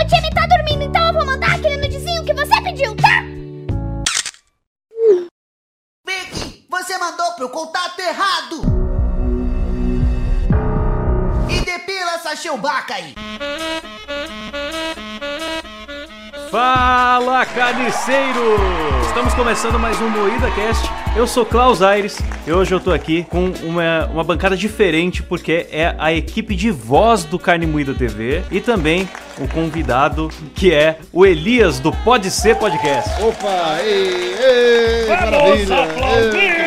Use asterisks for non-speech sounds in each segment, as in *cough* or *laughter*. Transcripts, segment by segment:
O time tá dormindo, então eu vou mandar aquele nudezinho que você pediu, tá? Vicky, você mandou pro contato errado! E depila essa chewbaca aí! Fala, carniceiros! Estamos começando mais um Moída Cast. Eu sou Klaus Aires e hoje eu tô aqui com uma, uma bancada diferente porque é a equipe de voz do Carne Moída TV e também o convidado que é o Elias do Pode Ser Podcast. Opa, ei, ei, maravilha. Ei,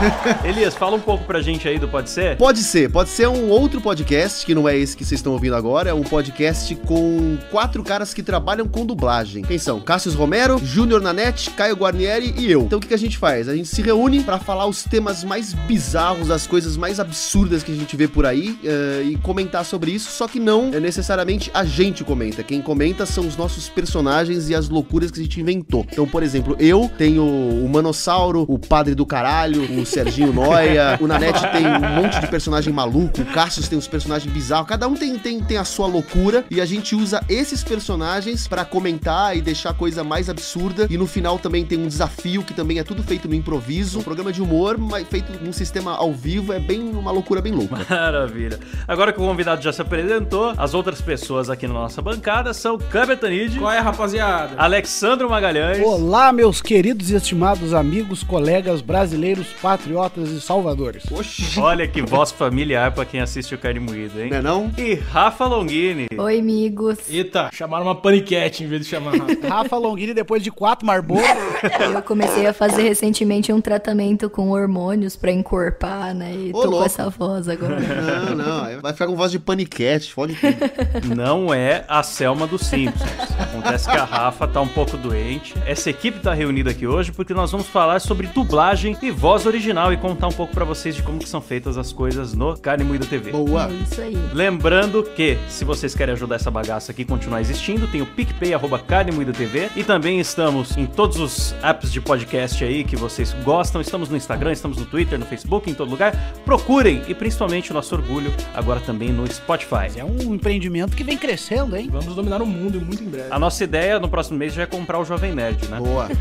*laughs* Elias, fala um pouco pra gente aí do Pode Ser. Pode ser, pode ser um outro podcast, que não é esse que vocês estão ouvindo agora, é um podcast com quatro caras que trabalham com dublagem. Quem são? Cássio Romero, Júnior Nanete, Caio Guarnieri e eu. Então o que, que a gente faz? A gente se reúne pra falar os temas mais bizarros, as coisas mais absurdas que a gente vê por aí eh, e comentar sobre isso, só que não é necessariamente a gente comenta. Quem comenta são os nossos personagens e as loucuras que a gente inventou. Então, por exemplo, eu tenho o Manossauro, o Padre do Caralho, o Serginho Noia, o Nanete tem um monte de personagem maluco, o Cassius tem uns personagens bizarros, cada um tem, tem, tem a sua loucura e a gente usa esses personagens pra comentar e deixar a coisa mais absurda. E no final também tem um desafio que também é tudo feito no improviso, um programa de humor, mas feito num sistema ao vivo, é bem uma loucura bem louca. Maravilha. Agora que o convidado já se apresentou, as outras pessoas aqui na nossa bancada são Câmbio Tanid, Qual é, rapaziada? Alexandro Magalhães. Olá, meus queridos e estimados amigos, colegas brasileiros, patriotas e salvadores. Oxi, *laughs* Olha que voz familiar pra quem assiste o Carne Moída, hein? não é não? E Rafa Longini. Oi, amigos. Eita, chamaram uma paniquete em vez de chamar. Rafa *laughs* Longini, depois de quatro marbolas, *laughs* Eu comecei a fazer recentemente um tratamento com hormônios pra encorpar, né? E Ô, tô com louco. essa voz agora. Não, não, vai ficar com voz de paniquete, fode tudo. Não é a Selma dos Simpsons. Acontece que a Rafa tá um pouco doente. Essa equipe tá reunida aqui hoje porque nós vamos falar sobre dublagem e voz original e contar um pouco pra vocês de como que são feitas as coisas no Carne Moída TV. Boa. É isso aí. Lembrando que, se vocês querem ajudar essa bagaça aqui a continuar existindo, tem o PicPay, arroba Carne Moída TV. E também estamos em todos os apps de podcast aí que vocês gostam. Estamos no Instagram, estamos no Twitter, no Facebook, em todo lugar. Procurem, e principalmente o nosso orgulho, agora também no Spotify. é um empreendimento que vem crescendo, hein? Vamos dominar o mundo muito em breve. A nossa ideia no próximo mês já é comprar o Jovem Nerd, né? Boa. *laughs*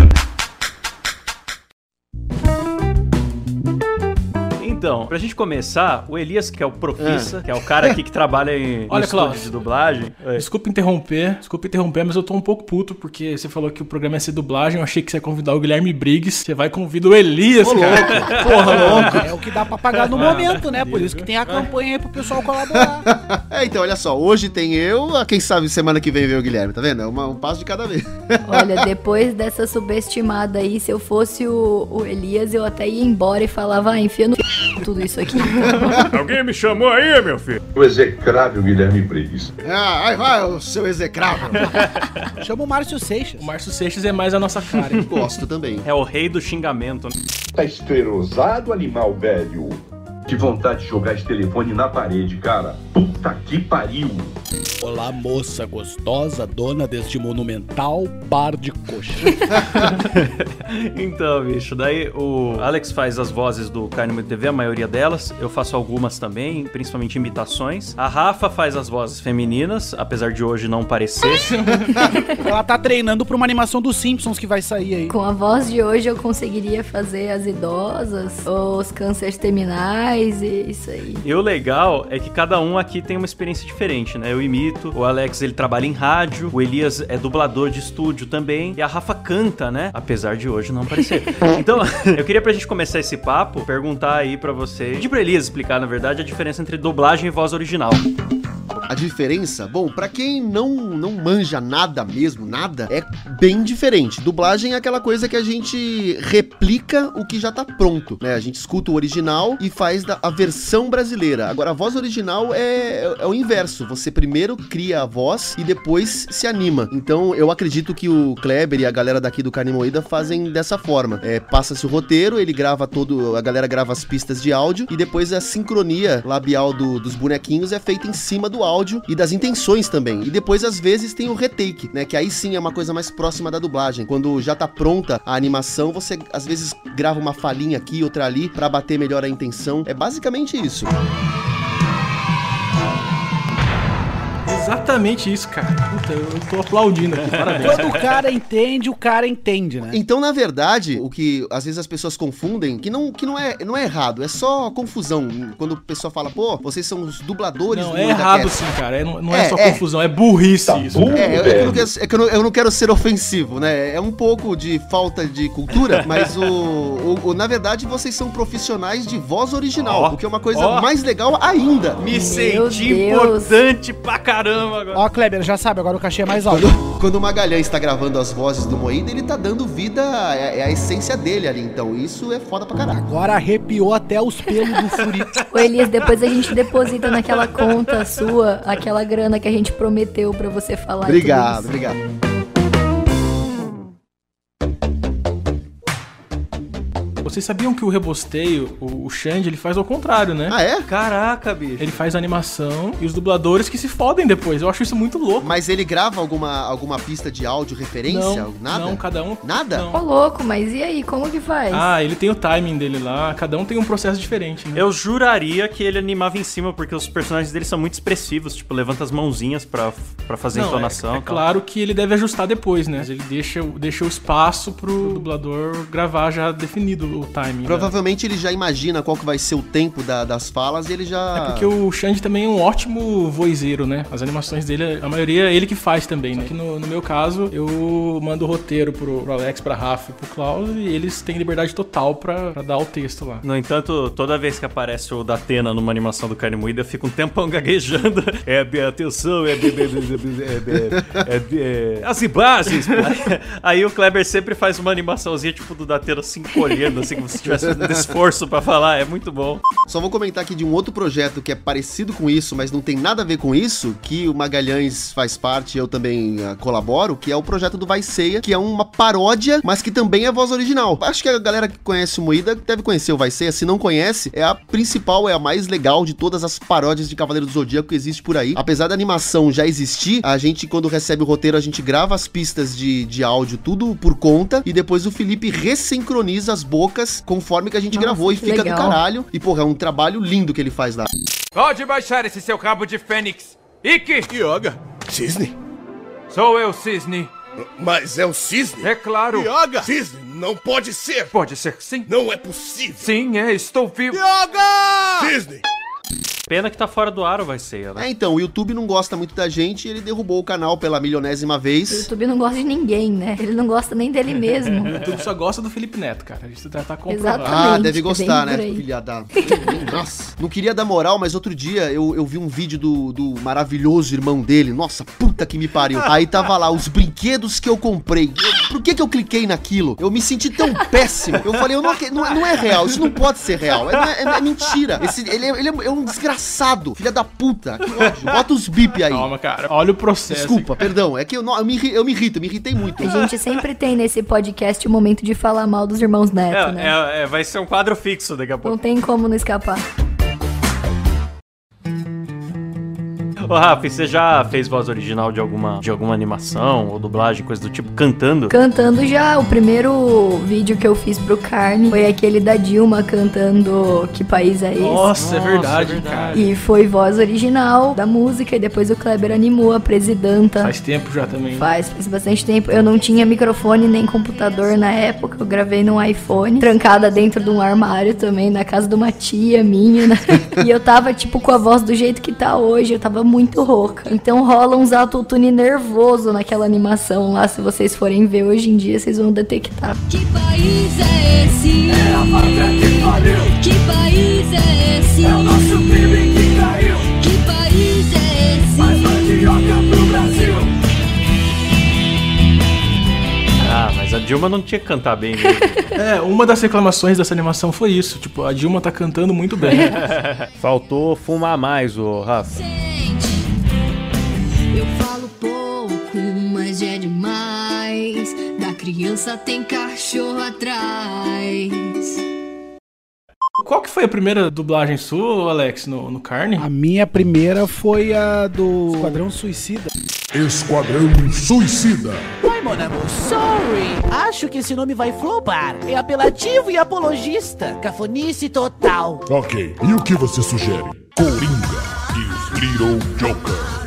*laughs* Então, pra gente começar, o Elias, que é o profissa, que é o cara aqui que trabalha em, *laughs* Olha, Klaus. de dublagem. Oi. Desculpa interromper, desculpa interromper, mas eu tô um pouco puto porque você falou que o programa ia ser dublagem. Eu achei que você ia convidar o Guilherme Briggs. Você vai convidar o Elias, Ô, cara. *laughs* Porra, louco. É o que dá pra pagar no momento, né? Por isso que tem a campanha aí pro pessoal colaborar. *laughs* É, então, olha só, hoje tem eu, ah, quem sabe semana que vem vem o Guilherme, tá vendo? É uma- um passo de cada vez. Olha, depois dessa subestimada aí, se eu fosse o, o Elias, eu até ia embora e falava, ah, enfia no tudo isso aqui. *laughs* Alguém me chamou aí, meu filho? o execrável Guilherme Briggs. Ah, aí vai o seu execrável. *laughs* Chama o Márcio Seixas. O Márcio Seixas é mais a nossa cara, hein? Gosto também. É o rei do xingamento. né? Tá esterosado, animal velho. Que vontade de jogar esse telefone na parede, cara. Puta que pariu. Olá, moça gostosa, dona deste monumental bar de coxa. *laughs* Então, bicho, daí o Alex faz as vozes do Carne Moída TV, a maioria delas. Eu faço algumas também, principalmente imitações. A Rafa faz as vozes femininas, apesar de hoje não parecer. *laughs* Ela tá treinando pra uma animação dos Simpsons que vai sair aí. Com a voz de hoje, eu conseguiria fazer as idosas, os cânceres terminais e isso aí. E o legal é que cada um aqui tem uma experiência diferente, né? Eu imito, o Alex ele trabalha em rádio, o Elias é dublador de estúdio também, e a Rafa canta, né? Apesar de hoje não parecer. *laughs* Então, *laughs* eu queria pra gente começar esse papo, perguntar aí pra você, pedir pra Elias explicar, na verdade, a diferença entre dublagem e voz original. A diferença, bom, pra quem não não manja nada mesmo, nada, é bem diferente. Dublagem é aquela coisa que a gente replica o que já tá pronto, né? A gente escuta o original e faz a versão brasileira. Agora, a voz original é, é o inverso. Você primeiro cria a voz e depois se anima. Então, eu acredito que o Kleber e a galera daqui do Carne Moída fazem dessa forma. É, Passa-se o roteiro, ele grava todo, a galera grava as pistas de áudio e depois a sincronia labial do- dos bonequinhos é feita em cima do áudio e das intenções também. E depois, às vezes, tem o retake, né? Que aí sim é uma coisa mais próxima da dublagem. Quando já tá pronta a animação, você às vezes grava uma falinha aqui, outra ali, pra bater melhor a intenção. É basicamente isso. Exatamente isso, cara. Puta, eu tô aplaudindo aqui, parabéns. Quando o cara entende, o cara entende, né? Então, na verdade, o que às vezes as pessoas confundem, que não, que não, é, não é errado, é só confusão. Quando o pessoal fala, pô, vocês são os dubladores Não, do é errado Cast. sim, cara. É, não, não é, É, só é. confusão, é burrice Tá isso. burro. É, é, que eu não quero, é que eu não, eu não quero ser ofensivo, né? É um pouco de falta de cultura, *laughs* mas o, o- o- na verdade vocês são profissionais de voz original, Ó, o que é uma coisa ó. mais legal ainda. Me Meu senti Deus. importante pra caramba agora. Ó, Kleber, já sabe, agora o cachê é mais alto. Quando, quando o Magalhães está gravando as vozes do Moída, ele tá dando vida, é, é a essência dele ali, então isso é foda pra caralho. Agora arrepiou até os pelos do furi. *laughs* Ô Elias, depois a gente deposita naquela conta sua aquela grana que a gente prometeu pra você falar. Obrigado, obrigado. Vocês sabiam que o rebosteio, o, o Xande, ele faz ao contrário, né? Ah, é? Caraca, bicho. Ele faz animação e os dubladores que se fodem depois. Eu acho isso muito louco. Mas ele grava alguma, alguma pista de áudio, referência? não, Nada? não, cada um. Nada? Não. Ô louco, mas e aí, como que faz? Ah, ele tem o timing dele lá, cada um tem um processo diferente, né? Eu juraria que ele animava em cima, porque os personagens dele são muito expressivos, tipo, levanta as mãozinhas pra, pra fazer Não, entonação. É, é claro que ele deve ajustar depois, né? Mas Ele deixa, deixa o espaço pro dublador gravar já definido o timing. né? Provavelmente ele já imagina qual que vai ser o tempo da- das falas e ele já... É porque o Xande também é um ótimo voiceiro, né? As animações dele, a maioria é ele que faz também, né? Aqui no, no meu caso, eu mando o roteiro pro, pro Alex, pra Rafa e pro Klaus e eles têm liberdade total pra, pra dar o texto lá. No entanto, toda vez que aparece o Datena numa animação do Carne Moída, eu fico um tempão gaguejando. É, atenção, é, é, é, é, as imagens. Aí, aí o Kleber sempre faz uma animaçãozinha, tipo, do Datena se encolhendo, como se tivesse fazendo esforço pra falar. É muito bom. Só vou comentar aqui de um outro projeto que é parecido com isso, mas não tem nada a ver com isso, que o Magalhães faz parte eu também ah, colaboro, que é o projeto do Vai Ceia, que é uma paródia, mas que também é voz original. Acho que a galera que conhece o Moída deve conhecer o Vai Ceia, se não conhece, é a principal, é a mais legal de todas as paródias de Cavaleiro do Zodíaco que existe por aí. Apesar da animação já existir, a gente, quando recebe o roteiro, a gente grava as pistas de, de áudio tudo por conta, e depois o Felipe ressincroniza as bocas conforme que a gente Nossa, gravou, e fica legal. do caralho. E, porra, é um trabalho lindo que ele faz lá. Pode baixar esse seu cabo de fênix. Ikki, Yoga? Cisne? sou eu, Cisne. Mas é o cisne? É claro. Yoga! Cisne, não pode ser! Pode ser que sim. Não é possível! Sim, é, estou vivo. Yoga! Cisne! Pena que tá fora do ar o Vai Ser, né? É, então, o YouTube não gosta muito da gente e ele derrubou o canal pela milionésima O vez. YouTube não gosta de ninguém, né? Ele não gosta nem dele mesmo. *laughs* Tudo só gosta do Felipe Neto, cara. Isso tá, tá comprovado. Exatamente. Ah, deve que gostar, né? Filha da. Nossa. Não queria dar moral, mas outro dia eu, eu vi um vídeo do, do maravilhoso irmão dele. Nossa, puta que me pariu. Aí tava lá, os brinquedos que eu comprei. Por que que eu cliquei naquilo? Eu me senti tão péssimo. Eu falei, eu não, não, é- não é real, isso não pode ser real. É, é- é mentira. Esse, ele, é, ele é- é um desgraçado. Filha da puta. Que ódio. Bota os bip aí. Calma, cara. Olha o processo. Desculpa, perdão. É que eu, não- eu, me, eu me irrito, eu me irritei muito. A gente sempre tem nesse podcast o momento de falar mal dos irmãos Neto, né? É, é, é, vai ser um quadro fixo daqui a pouco. Não tem como não escapar. Ô, Rafa, você já fez voz original de alguma, de alguma animação ou dublagem, coisa do tipo, cantando? Cantando já, o primeiro vídeo que eu fiz pro Carne foi aquele da Dilma cantando Que País é Esse? Nossa, é verdade, é verdade. cara. E foi voz original da música, e depois o Kleber animou a presidenta. Faz tempo já também. Faz, faz bastante tempo. Eu não tinha microfone nem computador na época. Eu gravei num iPhone, trancada dentro de um armário também, na casa de uma tia minha, né? *laughs* E eu tava, tipo, com a voz do jeito que tá hoje. Eu tava muito rouca. Então rola uns autotune nervoso naquela animação lá. Se vocês forem ver hoje em dia, vocês vão detectar. Que país é esse? É a pátria que pariu. Que país é esse? É o nosso crime que caiu. Que país é esse? Mais mandioca pro Brasil. Ah, mas a Dilma não tinha que cantar bem mesmo. *laughs* É, uma das reclamações dessa animação foi isso. Tipo, a Dilma tá cantando muito bem. *laughs* Faltou fumar mais, ô Rafa. Criança tem cachorro atrás. Qual que foi a primeira dublagem sua, Alex, no, no Carne? A minha primeira foi a do Esquadrão Suicida. Esquadrão Suicida. Oi, mon amour, sorry. Acho que esse nome vai flopar. É apelativo e apologista. Cafonice total. Ok, e o que você sugere? Coringa e os Little Joker.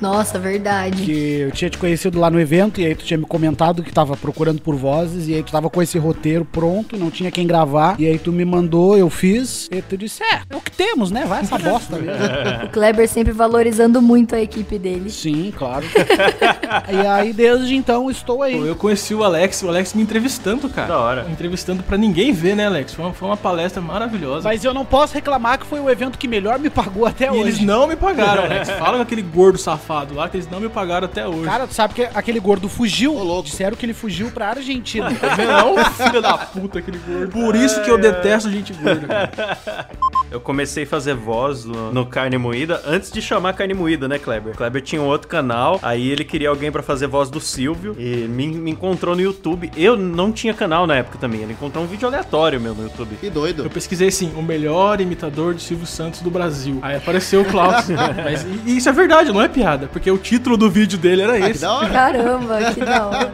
Nossa, verdade. Que eu tinha te conhecido lá no evento e aí tu tinha me comentado que tava procurando por vozes e aí tu tava com esse roteiro pronto, não tinha quem gravar. E aí tu me mandou, eu fiz. E tu disse: É, é o que temos, né? Vai essa *laughs* bosta mesmo. O Kleber sempre valorizando muito a equipe dele. Sim, claro. *laughs* e aí desde então estou aí. Pô, eu conheci o Alex, o Alex me entrevistando, cara. Da hora. Me entrevistando pra ninguém ver, né, Alex? Foi uma, foi uma palestra maravilhosa. Mas eu não posso reclamar que foi o evento que melhor me pagou até E hoje. eles não me pagaram, Alex. *laughs* Fala com aquele gordo safado lá que eles não me pagaram até hoje. Cara, tu sabe que aquele gordo fugiu. Disseram que ele fugiu pra Argentina. *laughs* Não, filho da puta, aquele gordo. Por isso que eu detesto gente gorda, cara. *laughs* Eu comecei a fazer voz no, no Carne Moída antes de chamar Carne Moída, né, Kleber? Kleber tinha um outro canal, aí ele queria alguém pra fazer voz do Silvio e me, me encontrou no YouTube. Eu não tinha canal na época também, ele encontrou um vídeo aleatório meu no YouTube. Que doido. Eu pesquisei assim, o melhor imitador de Silvio Santos do Brasil. Aí apareceu o Klaus. *laughs* Mas e- e isso é verdade, não é piada, porque o título do vídeo dele era Ah, que esse. da hora. Caramba, que da hora.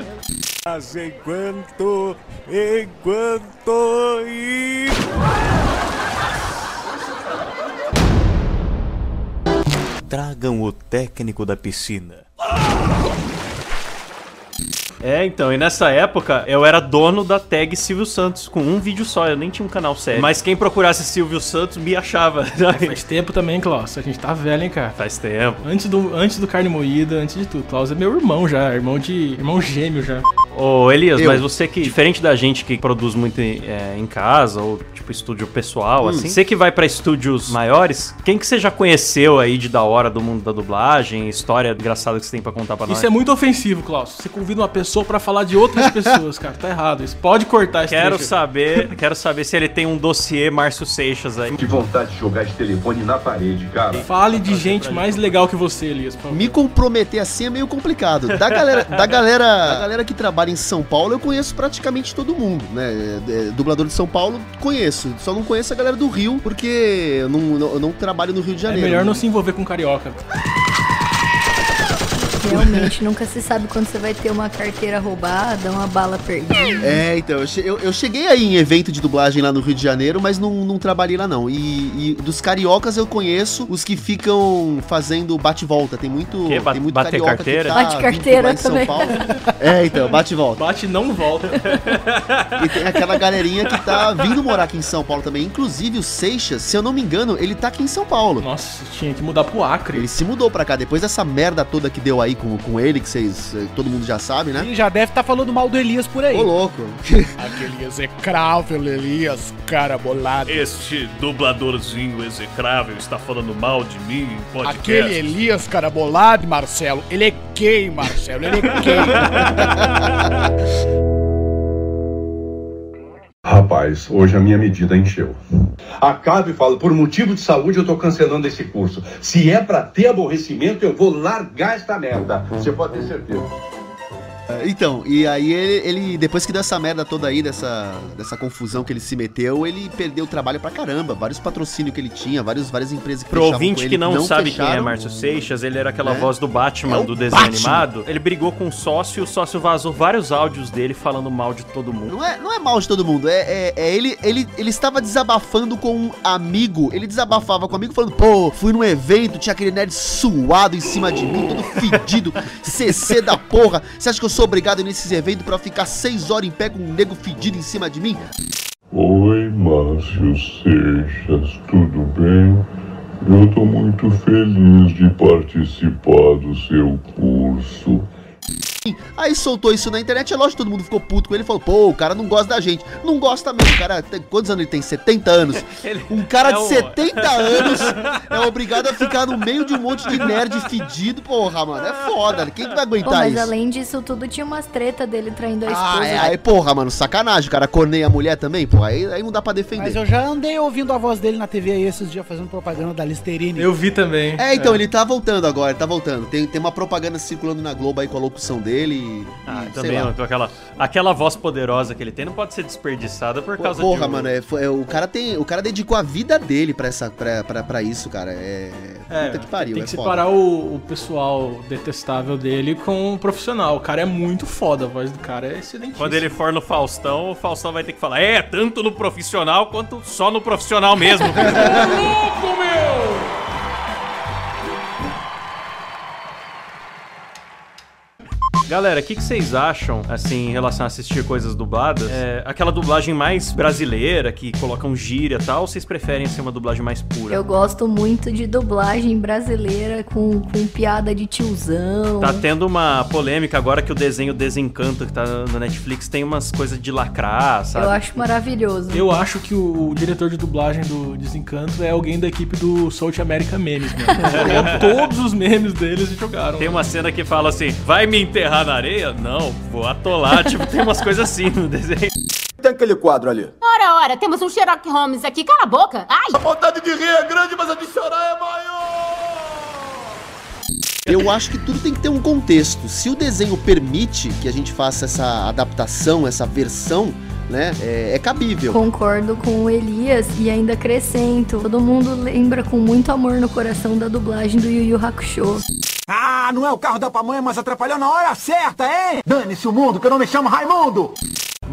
Mas enquanto, enquanto e... Tragam o técnico da piscina. É, então, e nessa época eu era dono da tag Silvio Santos, com um vídeo só, eu nem tinha um canal sério. Mas quem procurasse Silvio Santos me achava. *laughs* Faz tempo também, Klaus. A gente tá velho, hein, cara. Faz tempo. Antes do, antes do carne moída, antes de tudo. Klaus é meu irmão já, irmão de. irmão gêmeo já. Ô, Elias, Eu. mas você que, diferente da gente que produz muito em, é, em casa, ou tipo estúdio pessoal, assim, você que vai pra estúdios maiores, quem que você já conheceu aí de da hora do mundo da dublagem, história engraçada que você tem pra contar pra nós? Isso é muito ofensivo, Klaus. Você convida uma pessoa pra falar de outras *laughs* pessoas, cara. Tá errado. Isso pode cortar esse Quero trecho. saber, quero saber se ele tem um dossiê Márcio Seixas aí. Que vontade de jogar esse telefone na parede, cara. Fale de gente mais legal que você, Elias. Me comprometer assim é meio complicado. Da galera, da galera, da galera que trabalha em São Paulo, eu conheço praticamente todo mundo, né? É, é, dublador de São Paulo, conheço. Só não conheço a galera do Rio, porque eu não, não- eu não trabalho no Rio de É Janeiro. melhor não se envolver com carioca. *laughs* Realmente, nunca se sabe quando você vai ter uma carteira roubada, uma bala perdida. É, então, eu, eu- cheguei aí em evento de dublagem lá no Rio de Janeiro, mas não, não trabalhei lá não. E, e dos cariocas eu conheço os que ficam fazendo bate-volta. Tem muito, Que? Ba- tem muito bater carioca carteira? que tá Bate carteira lá em São também. Paulo. É, então, bate-volta. Bate e não volta. *laughs* E tem aquela galerinha que tá vindo morar aqui em São Paulo também. Inclusive o Seixas, se eu não me engano, ele tá aqui em São Paulo. Nossa, tinha que mudar pro Acre. Ele se mudou pra cá. Depois dessa merda toda que deu aí com, com ele, que vocês. eh, todo mundo já sabe, né? Ele já deve estar falando mal do Elias por aí. Ô, louco. *laughs* Aquele execrável Elias, cara bolado. Este dubladorzinho execrável está falando mal de mim em podcast. Aquele Elias, cara bolado, Marcelo. Ele é gay, Marcelo. Ele é gay. *laughs* Rapaz, hoje a minha medida encheu. Acabe e falo, por motivo de saúde eu tô cancelando esse curso. Se é pra ter aborrecimento, eu vou largar esta merda. Você pode ter certeza. Então, e aí ele, ele, depois que deu essa merda toda aí, dessa, dessa confusão que ele se meteu, ele perdeu o trabalho pra caramba. Vários patrocínios que ele tinha, vários, várias empresas que Pro ouvinte com que ele, não, sabe quem é fecharam. Márcio Seixas, ele era aquela É. voz do Batman É do desenho Batman. animado. Ele brigou com o sócio e o sócio vazou vários áudios dele falando mal de todo mundo. Não é, não é mal de todo mundo, é, é, é ele, ele, ele estava desabafando com um amigo. Ele desabafava com um amigo falando, pô, fui num evento, tinha aquele nerd suado em cima de mim, todo fedido, *laughs* CC da porra. Você acha que eu sou obrigado nesses eventos pra ficar seis horas em pé com um nego fedido em cima de mim? Oi, Márcio Seixas, tudo bem? Eu tô muito feliz de participar do seu curso. Aí soltou isso na internet, é lógico que todo mundo ficou puto com ele e falou, pô, o cara não gosta da gente. Não gosta mesmo, o cara, tem, quantos anos ele tem? 70 anos. *laughs* Um cara é de o- 70 *laughs* anos é obrigado a ficar no meio de um monte de nerd fedido, porra, mano, é foda, quem que vai Pô, aguentar mas isso? além disso tudo, tinha umas treta dele traindo a esposa. Ah, é, aí, porra, mano, sacanagem, o cara corneia a mulher também, porra, aí, aí não dá pra defender. Mas eu já andei ouvindo a voz dele na TV aí esses dias fazendo propaganda da Listerine. Eu vi também. É, então, ele tá voltando agora, ele tá voltando. Tem, tem uma propaganda circulando na Globo aí com a locução dele e. Ah, e, também lá. ó, aquela, aquela voz poderosa que ele tem não pode ser desperdiçada por causa Porra, de um- mano, é, é, o cara tem. O cara dedicou a vida dele pra, essa, pra, pra, pra isso, cara. É. É, puta que pariu, tem é que foda. separar o, o pessoal detestável dele com o profissional. O cara é muito foda, a voz do cara é excelente. Quando ele for no Faustão, o Faustão vai ter que falar, é, tanto no profissional quanto só no profissional mesmo. *laughs* louco, meu! Galera, o que, que vocês acham, assim, em relação a assistir coisas dubladas? É, aquela dublagem mais brasileira, que colocam gíria e tal, ou vocês preferem ser uma dublagem mais pura? Eu gosto muito de dublagem brasileira com, com piada de tiozão. Tá tendo uma polêmica agora que o desenho Desencanto, que tá na Netflix, tem umas coisas de lacrar, sabe? Eu acho maravilhoso. Eu acho que o, o diretor de dublagem do Desencanto é alguém da equipe do South America Memes, mano. *laughs* Todos os memes deles jogaram. Tem uma cena que fala assim: vai me enterrar na areia? Não, vou atolar. *laughs* tipo, tem umas coisas assim no desenho. Tem aquele quadro ali. Ora, ora, temos um Sherlock Holmes aqui. Cala a boca. Ai! A vontade de rir é grande, mas a de chorar é maior. Eu acho que tudo tem que ter um contexto. Se o desenho permite que a gente faça essa adaptação, essa versão, né, é, é cabível. Concordo com o Elias e ainda acrescento. Todo mundo lembra com muito amor no coração da dublagem do Yu Yu Hakusho. Ah, não é o carro da pamonha, mas atrapalhou na hora certa, hein? Dane-se o mundo, que eu não me chamo Raimundo.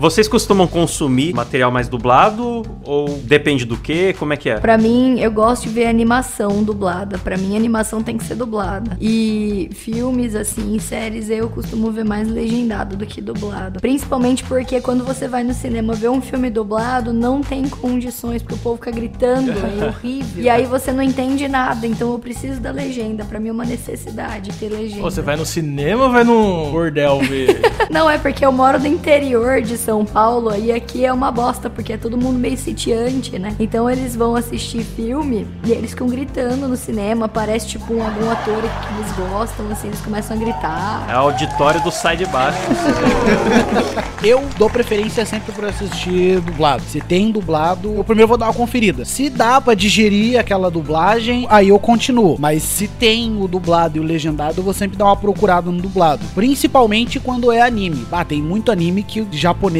Vocês costumam consumir material mais dublado ou depende do que? Como é que é? Pra mim, eu gosto de ver animação dublada. Pra mim, animação tem que ser dublada. E filmes, assim, séries, eu costumo ver mais legendado do que dublado. Principalmente porque quando você vai no cinema ver um filme dublado, não tem condições, porque o povo fica gritando, é *laughs* horrível. E aí você não entende nada, então eu preciso da legenda. Pra mim é uma necessidade ter legenda. Pô, você vai no cinema ou vai no bordel ver? *laughs* Não, é porque eu moro no interior de São Paulo e aqui é uma bosta, porque é todo mundo meio sitiante, né? Então eles vão assistir filme e eles ficam gritando no cinema, parece tipo um, algum ator que eles gostam, assim, eles começam a gritar. É a auditório do sai de baixo. *laughs* Eu dou preferência sempre por assistir dublado. Se tem dublado, eu primeiro vou dar uma conferida. Se dá pra digerir aquela dublagem, aí eu continuo. Mas se tem o dublado e o legendado, eu vou sempre dar uma procurada no dublado. Principalmente quando é anime. Ah, tem muito anime que o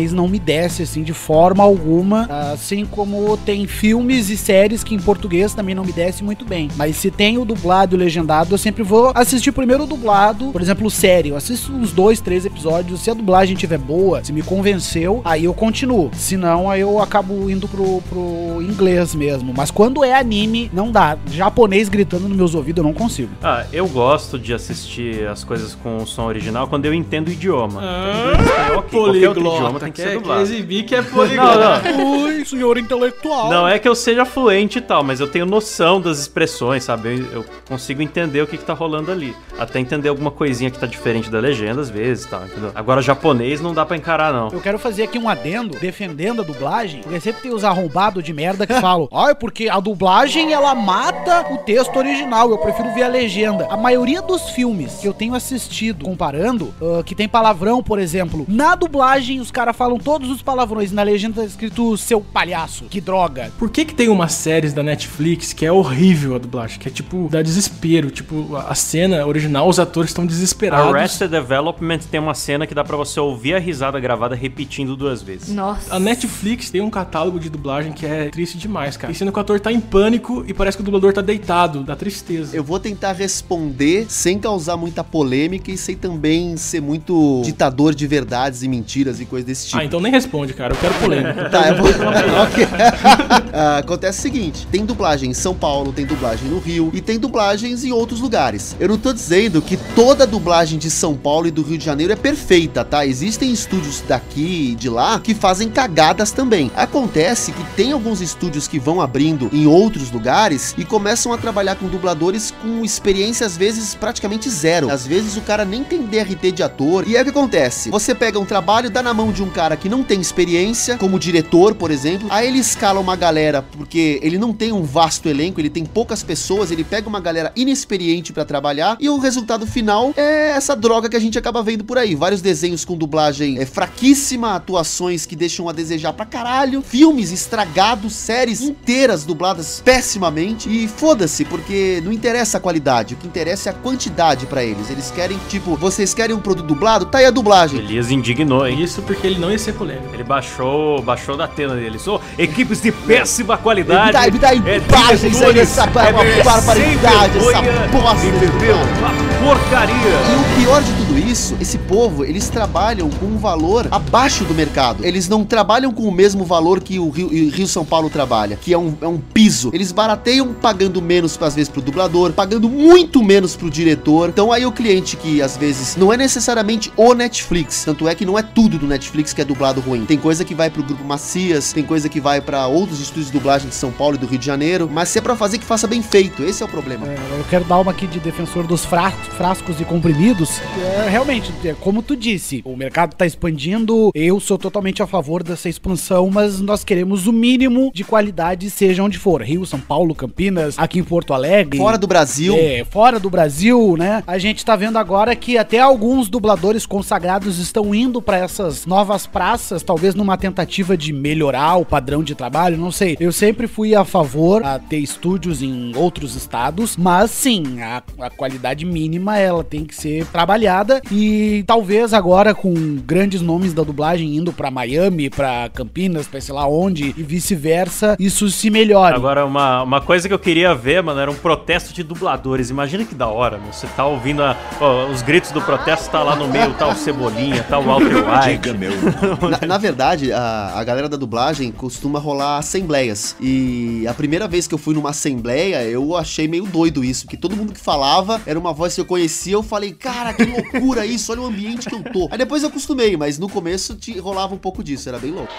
japonês não me desce, assim, de forma alguma. Assim como tem filmes e séries que em português também não me desce muito bem. Mas se tem o dublado e o legendado, eu sempre vou assistir primeiro o dublado. Por exemplo, série. Eu assisto uns dois, três episódios. Se a dublagem estiver boa, se me convenceu, aí eu continuo. Se não, aí eu acabo indo pro, pro inglês mesmo. Mas quando é anime, não dá. Japonês gritando nos meus ouvidos, eu não consigo. Ah, eu gosto de assistir as coisas com o som original quando eu entendo o idioma. Ah, Então, ok, qualquer outro idioma poliglota, tem que quer, ser quer dublado. exibir que é Não, poliglota. não. Ui, senhor intelectual. Não é que eu seja fluente e tal, mas eu tenho noção das expressões, sabe? Eu, eu consigo entender o que, que tá rolando ali. Até entender alguma coisinha que tá diferente da legenda às vezes, tá? Entendeu? Agora, japonês não dá pra encarar, não. Eu quero fazer aqui um adendo defendendo a dublagem, porque sempre tem os arrombados de merda que falam, *laughs* ai, porque a dublagem ela mata o texto original, eu prefiro ver a legenda. A maioria dos filmes que eu tenho assistido, comparando, ah, que tem palavrão, por exemplo, na dublagem os caras falam todos os palavrões, na legenda tá escrito seu palhaço, que droga. Por que que tem umas séries da Netflix que é horrível a dublagem? Que é tipo, dá desespero. Tipo, a a cena original, os atores estão desesperados. Arrested Development tem uma cena que dá pra você ouvir a risada gravada repetindo duas vezes. Nossa. A Netflix tem um catálogo de dublagem que é triste demais, cara. E sendo que o ator tá em pânico e parece que o dublador tá deitado, dá tristeza. Eu vou tentar responder sem causar muita polêmica e sem também ser muito ditador de verdades e mentiras e coisas desse tipo. Ah, então nem responde, cara. Eu quero polêmica. *laughs* Tá, eu vou. *laughs* Ok. *laughs* Ah, acontece o seguinte: tem dublagem em São Paulo, tem dublagem no Rio e tem dublagens em outros lugares. Eu não tô dizendo que toda dublagem de São Paulo e do Rio de Janeiro é perfeita, tá? Existem estúdios daqui e de lá que fazem cagadas também. Acontece que tem alguns estúdios que vão abrindo em outros lugares e começam a trabalhar com dubladores com experiência às vezes praticamente zero. Às vezes o cara nem tem DRT de ator. E é o que acontece: você pega um trabalho, dá na mão de um cara que não tem experiência, como diretor, por exemplo, aí ele escala uma galera porque ele não tem um vasto elenco, ele tem poucas pessoas, ele pega uma galera inexperiente pra trabalhar e o resultado final é essa droga que a gente acaba vendo por aí. Vários desenhos com dublagem é, fraquíssima, atuações que deixam a desejar pra caralho, filmes estragados, séries inteiras dubladas pessimamente e foda-se, porque não interessa a qualidade, o que interessa é a quantidade pra eles. Eles querem, tipo, vocês querem um produto dublado? Tá aí a dublagem. Elias indignou, hein? Isso porque ele não ia ser polêmico. Ele baixou, baixou da tela dele. Sou equipes de péssima qualidade. Me dá- me dá imagens aí dessa é barbaridade, sem essa vergonha, bosta, Entendeu? Uma porcaria. E o pior de tudo isso, esse povo, eles trabalham com um valor abaixo do mercado. Eles não trabalham com o mesmo valor que o Rio, o Rio São Paulo trabalha, que é um, é um piso. Eles barateiam pagando menos, às vezes, pro dublador, pagando muito menos pro diretor. Então aí o cliente que, às vezes, não é necessariamente o Netflix, tanto é que não é tudo do Netflix que é dublado ruim. Tem coisa que vai pro Grupo Macias, tem coisa que vai pra outros estúdios de dublagem de São Paulo e do Rio de Janeiro, mas se é pra fazer, que faça bem feito. Esse é o problema. Eu quero dar uma aqui de defensor dos fra- frascos e comprimidos. É, realmente, é, como tu disse, o mercado tá expandindo. Eu sou totalmente a favor dessa expansão, mas nós queremos o mínimo de qualidade, seja onde for. Rio, São Paulo, Campinas, aqui em Porto Alegre. Fora do Brasil. É, fora do Brasil, né? A gente tá vendo agora que até alguns dubladores consagrados estão indo pra essas novas praças, talvez numa tentativa de melhorar o padrão de trabalho, não sei. Eu sempre fui a favor a ter estúdios em outros estados, mas sim, a, a qualidade mínima ela tem que ser trabalhada e talvez agora com grandes nomes da dublagem indo pra Miami, pra Campinas, pra sei lá onde e vice-versa, isso se melhore. Agora, uma, uma coisa que eu queria ver, mano, era um protesto de dubladores. Imagina que da hora, meu. Você tá ouvindo a- ó, os gritos do protesto, tá lá no meio, tá o Cebolinha, tá o Walter White. *laughs* Na, na verdade, a, a galera da dublagem costuma rolar assembleias. E a primeira vez que eu fui numa assembleia, eu achei meio doido isso, porque todo mundo que falava era uma voz que eu conhecia. Eu falei, cara, que loucura isso, olha o ambiente que eu tô. Aí depois eu acostumei, mas no começo te, rolava um pouco disso, era bem louco.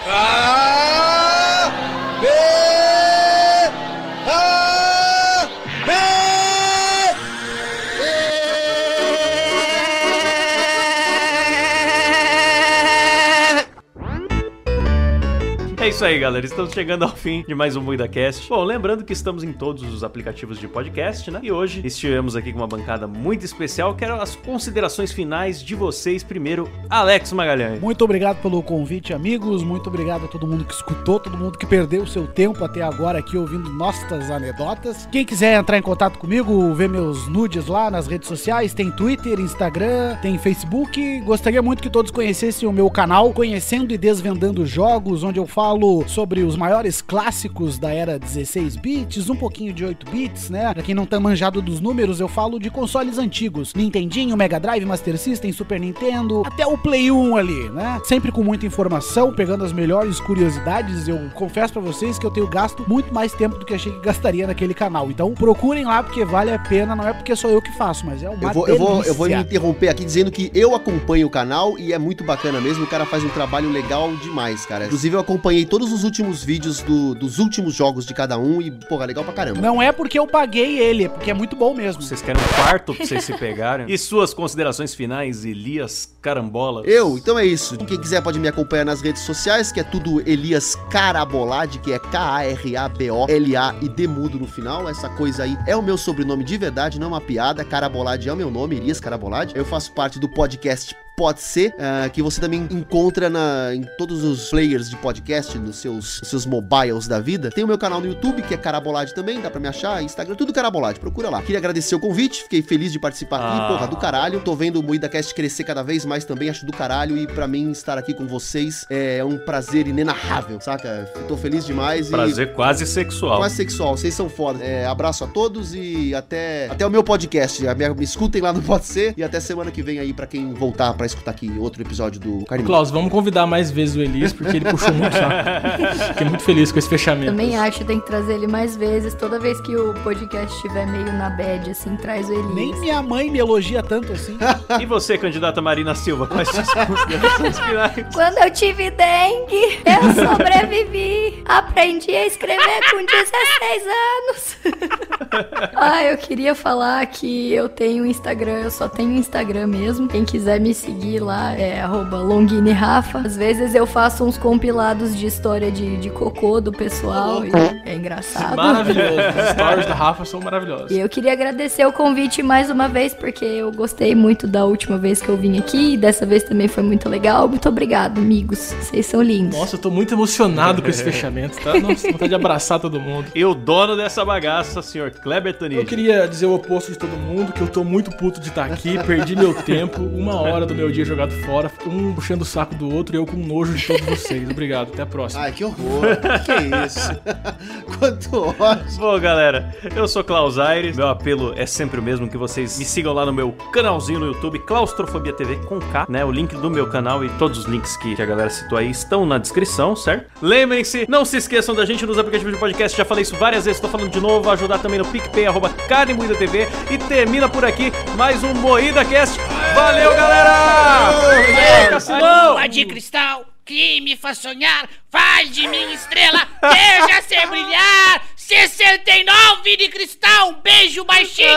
É isso aí, galera. Estamos chegando ao fim de mais um MuidaCast. Bom, lembrando que estamos em todos os aplicativos de podcast, né? E hoje estivemos aqui com uma bancada muito especial. Quero as considerações finais de vocês. Primeiro, Alex Magalhães. Muito obrigado pelo convite, amigos. Muito obrigado a todo mundo que escutou, todo mundo que perdeu o seu tempo até agora aqui ouvindo nossas anedotas. Quem quiser entrar em contato comigo, ver meus nudes lá nas redes sociais, tem Twitter, Instagram, tem Facebook. Gostaria muito que todos conhecessem o meu canal Conhecendo e Desvendando Jogos, onde eu falo sobre os maiores clássicos da era 16 bits, um pouquinho de 8 bits, né? Pra quem não tá manjado dos números, eu falo de consoles antigos, Nintendinho, Mega Drive, Master System, Super Nintendo, até o Play 1 ali, né? Sempre com muita informação, pegando as melhores curiosidades. Eu confesso pra vocês que eu tenho gasto muito mais tempo do que achei que gastaria naquele canal. Então procurem lá porque vale a pena, não é porque sou eu que faço, mas é uma Eu vou, eu, vou, eu vou me interromper aqui dizendo que eu acompanho o canal e é muito bacana mesmo. O cara faz um trabalho legal demais, cara. Inclusive, eu acompanhei todos os últimos vídeos do- dos últimos jogos de cada um e, porra, legal pra caramba. Não é porque eu paguei ele, é porque é muito bom mesmo. Vocês querem um quarto pra vocês se pegarem? *laughs* E suas considerações finais, Elias Carambola? Eu, então é isso. Quem quiser pode me acompanhar nas redes sociais, que é tudo Elias Carabolade, que é K-A-R-A-B-O-L-A e Demudo no final. Essa coisa aí é o meu sobrenome de verdade, não é uma piada. Carabolade é o meu nome, Elias Carabolade. Eu faço parte do podcast Pode Ser, ah, que você também encontra na, em todos os players de podcast, nos seus, nos seus mobiles da vida. Tem o meu canal no YouTube, que é Carabolade também, dá pra me achar. Instagram, tudo Carabolade, procura lá. Queria agradecer o convite, fiquei feliz de participar aqui, Ah. porra, do caralho. Tô vendo o MoídaCast crescer cada vez mais também, acho do caralho. E pra mim, estar aqui com vocês é um prazer inenarrável, saca? Tô feliz demais. e- Prazer quase sexual. Quase sexual, vocês são foda. É, abraço a todos e até, até o meu podcast. Me escutem lá no Pode Ser e até semana que vem aí pra quem voltar pra escutar aqui outro episódio do Carne Klaus, vamos convidar mais vezes o Elias, porque ele puxou muito saco. Fiquei muito feliz com esse fechamento. Também acho que tem que trazer ele mais vezes. Toda vez que o podcast estiver meio na bad, assim, traz o Elias. Nem minha mãe me elogia tanto assim. *laughs* E você, candidata Marina Silva, quais suas considerações finais? Quando eu tive dengue, eu sobrevivi. Aprendi a escrever com 16 anos. *laughs* ah, eu queria falar que eu tenho Instagram, eu só tenho Instagram mesmo. Quem quiser me seguir lá é arroba longuinerafa. Às vezes eu faço uns compilados de história de, de cocô do pessoal. e é engraçado. Maravilhoso. Os stories da Rafa são maravilhosos. E eu queria agradecer o convite mais uma vez, porque eu gostei muito da última vez que eu vim aqui. E dessa vez também foi muito legal. Muito obrigado, amigos. Vocês são lindos. Nossa, eu tô muito emocionado com esse fechamento, tá? Nossa, *laughs* vontade de abraçar todo mundo. E o dono dessa bagaça, senhor Kleber Tanid. Eu queria dizer o oposto de todo mundo, que eu tô muito puto de estar aqui, perdi meu tempo, uma hora do meu dia jogado fora, um puxando o saco do outro e eu com nojo de todos vocês. Obrigado, até a próxima. Ai, que horror. que é isso? *laughs* Quanto ódio. Bom, galera, eu sou Klaus Aires. Meu apelo é sempre o mesmo, que vocês me sigam lá no meu canalzinho no YouTube, Claustrofobia TV com K, né? O link do meu canal e todos os links que a galera citou aí estão na descrição, certo? Lembrem-se, não se esqueçam da gente nos aplicativos de podcast, já falei isso várias vezes, tô falando de novo, ajudar também no PicPay, arroba Carne Moída TV e termina por aqui mais um Moída Cast. Valeu, galera! Cassinão! Lua de cristal que me faz sonhar, faz de mim estrela, deixa ser brilhar. 69 de cristal, um beijo baixinho.